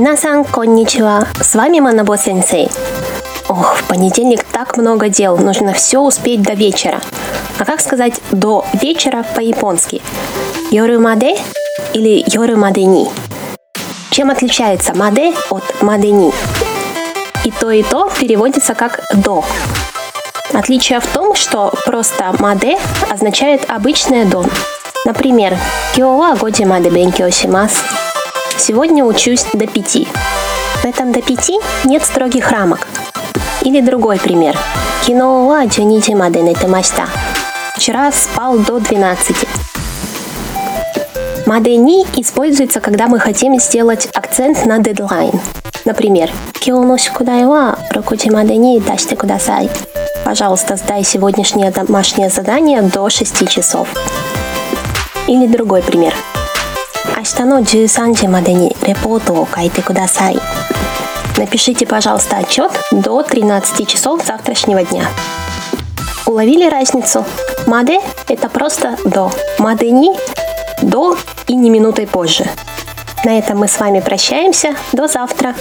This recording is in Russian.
Минасан, конничева. С вами Манабо Сенсей. Ох, в понедельник так много дел, нужно все успеть до вечера. А как сказать «до вечера» по-японски? Йорумаде или йорумадени? Чем отличается маде от мадени? И то, и то переводится как «до». Отличие в том, что просто маде означает обычное «до». Например, «Киоа годи маде бенкио шимас» Сегодня учусь до пяти. В этом до пяти нет строгих рамок. Или другой пример. Кино ва джунити маде нетемашта. Вчера спал до 12. Мадени используется, когда мы хотим сделать акцент на дедлайн. Например, Кионо шикудай ва рокучи мадени даште кудасай. Пожалуйста, сдай сегодняшнее домашнее задание до 6 часов. Или другой пример. 明日の13時までにレポートを書いてください。Напишите, пожалуйста, отчет до 13 часов завтрашнего дня. Уловили разницу? Маде – это просто до. Мадени – до и не минутой позже. На этом мы с вами прощаемся. До завтра.